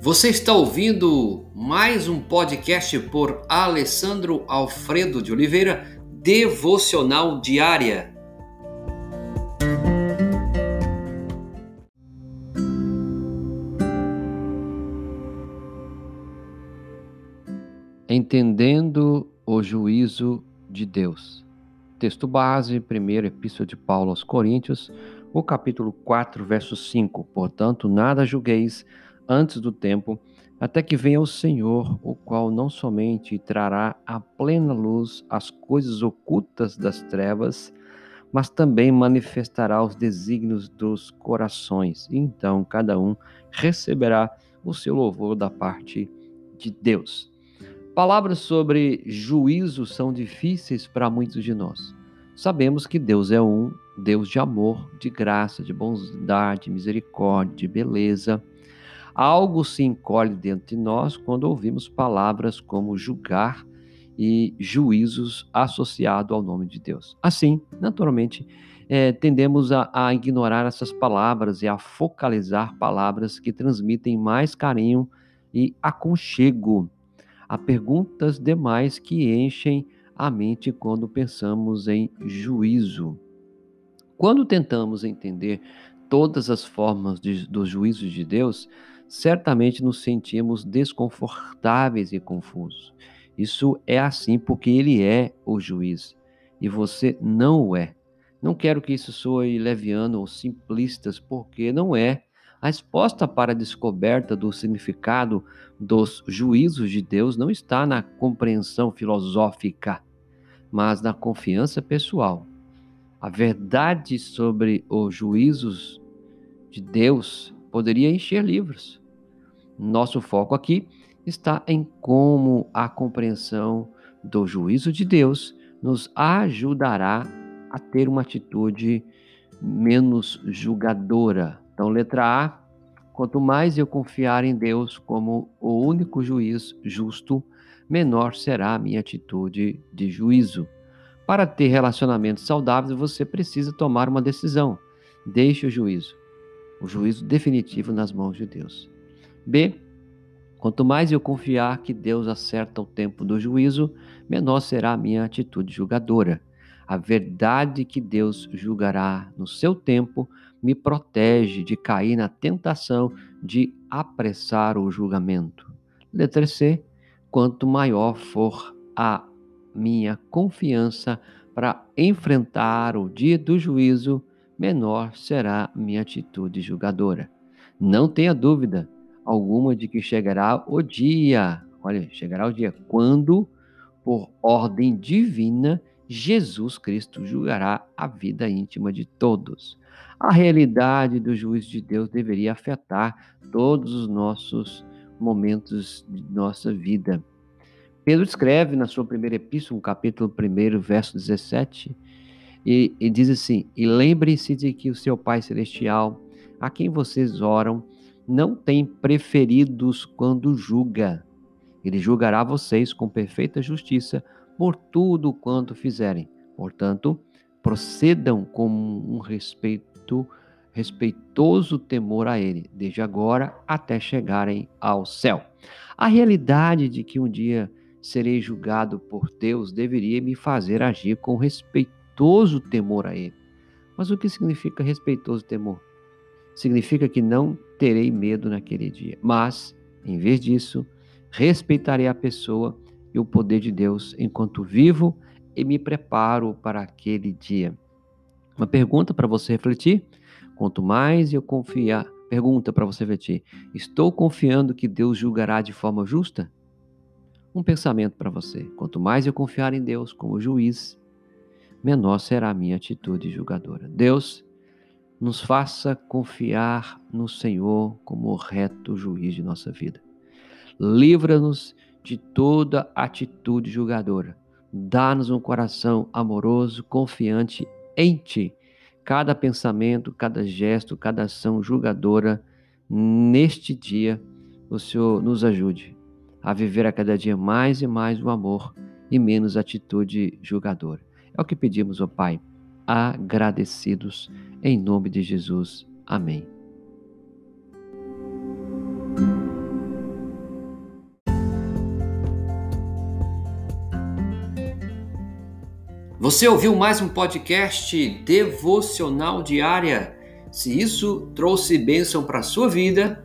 Você está ouvindo mais um podcast por Alessandro Alfredo de Oliveira, Devocional Diária. Entendendo o juízo de Deus. Texto base, primeira epístola de Paulo aos Coríntios, o capítulo 4, verso 5. Portanto, nada julgueis antes do tempo, até que venha o Senhor, o qual não somente trará à plena luz as coisas ocultas das trevas, mas também manifestará os desígnios dos corações. Então cada um receberá o seu louvor da parte de Deus. Palavras sobre juízo são difíceis para muitos de nós. Sabemos que Deus é um Deus de amor, de graça, de bondade, misericórdia, de beleza. Algo se encolhe dentro de nós quando ouvimos palavras como julgar e juízos associados ao nome de Deus. Assim, naturalmente, é, tendemos a, a ignorar essas palavras e a focalizar palavras que transmitem mais carinho e aconchego. Há perguntas demais que enchem a mente quando pensamos em juízo. Quando tentamos entender todas as formas de, dos juízos de Deus, certamente nos sentimos desconfortáveis e confusos. Isso é assim porque ele é o juiz e você não o é. Não quero que isso soe leviano ou simplistas, porque não é. A resposta para a descoberta do significado dos juízos de Deus não está na compreensão filosófica, mas na confiança pessoal. A verdade sobre os juízos de Deus poderia encher livros. Nosso foco aqui está em como a compreensão do juízo de Deus nos ajudará a ter uma atitude menos julgadora. Então, letra A, quanto mais eu confiar em Deus como o único juiz justo, menor será a minha atitude de juízo. Para ter relacionamentos saudáveis, você precisa tomar uma decisão. Deixe o juízo o juízo definitivo nas mãos de Deus. B. Quanto mais eu confiar que Deus acerta o tempo do juízo, menor será a minha atitude julgadora. A verdade que Deus julgará no seu tempo me protege de cair na tentação de apressar o julgamento. Letra C. Quanto maior for a minha confiança para enfrentar o dia do juízo, menor será minha atitude julgadora. Não tenha dúvida alguma de que chegará o dia, olha, chegará o dia quando, por ordem divina, Jesus Cristo julgará a vida íntima de todos. A realidade do juízo de Deus deveria afetar todos os nossos momentos de nossa vida. Pedro escreve na sua primeira epístola, capítulo 1, verso 17, e, e diz assim: E lembre-se de que o seu Pai Celestial, a quem vocês oram, não tem preferidos quando julga. Ele julgará vocês com perfeita justiça por tudo quanto fizerem. Portanto, procedam com um respeito, respeitoso temor a Ele, desde agora até chegarem ao céu. A realidade de que um dia serei julgado por Deus deveria me fazer agir com respeito respeitoso temor a Ele. Mas o que significa respeitoso temor? Significa que não terei medo naquele dia, mas, em vez disso, respeitarei a pessoa e o poder de Deus enquanto vivo e me preparo para aquele dia. Uma pergunta para você refletir: quanto mais eu confiar, pergunta para você refletir: estou confiando que Deus julgará de forma justa? Um pensamento para você: quanto mais eu confiar em Deus como juiz, menor será a minha atitude julgadora. Deus, nos faça confiar no Senhor como o reto juiz de nossa vida. Livra-nos de toda atitude julgadora. Dá-nos um coração amoroso, confiante em Ti. Cada pensamento, cada gesto, cada ação julgadora, neste dia, o Senhor nos ajude a viver a cada dia mais e mais o amor e menos atitude julgadora. É o que pedimos, ó oh Pai, agradecidos, em nome de Jesus. Amém. Você ouviu mais um podcast devocional diária? Se isso trouxe bênção para a sua vida,